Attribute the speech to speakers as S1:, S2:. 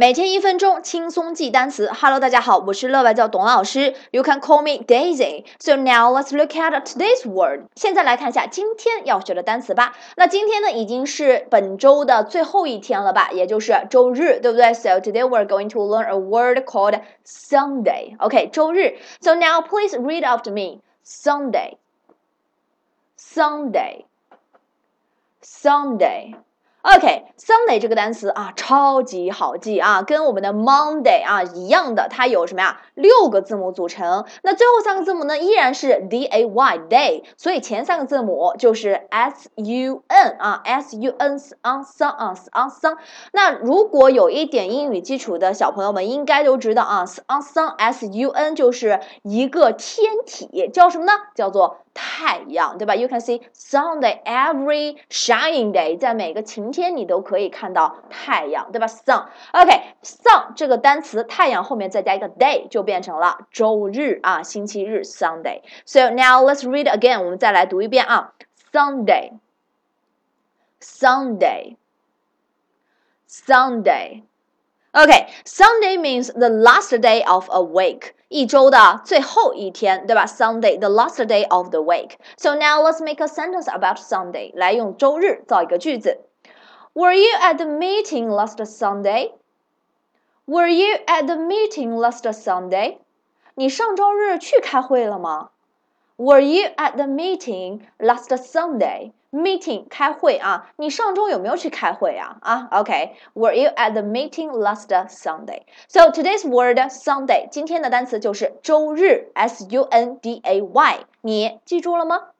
S1: 每天一分钟，轻松记单词。Hello，大家好，我是乐外教董老师。You can call me Daisy. So now let's look at today's word. 现在来看一下今天要学的单词吧。那今天呢，已经是本周的最后一天了吧，也就是周日，对不对？So today we're going to learn a word called Sunday. OK，周日。So now please read after me. Sunday. Sunday. Sunday. OK，Sunday 这个单词啊，超级好记啊，跟我们的 Monday 啊一样的，它有什么呀？六个字母组成。那最后三个字母呢，依然是 D A Y day，所以前三个字母就是 S U N 啊，S U N S on sun 啊 on sun。那如果有一点英语基础的小朋友们，应该都知道啊，on sun S U N 就是一个天体，叫什么呢？叫做太阳，对吧？You can see Sunday every shining day，在每个晴天你都可以看到太阳，对吧？Sun，OK，Sun 这个单词，太阳后面再加一个 day，就变成了周日啊，星期日 Sunday。So now let's read again，我们再来读一遍啊，Sunday，Sunday，Sunday。Okay, Sunday means the last day of a week. 一周的最后一天，对吧？Sunday, the last day of the week. So now let's make a sentence about Sunday. 来用周日造一个句子。Were you at the meeting last Sunday? Were you at the meeting last Sunday? 你上周日去开会了吗 ？Were you at the meeting last Sunday? Meeting 开会啊，你上周有没有去开会啊？啊，OK，Were you at the meeting last Sunday? So today's word Sunday，今天的单词就是周日，S U N D A Y，你记住了吗？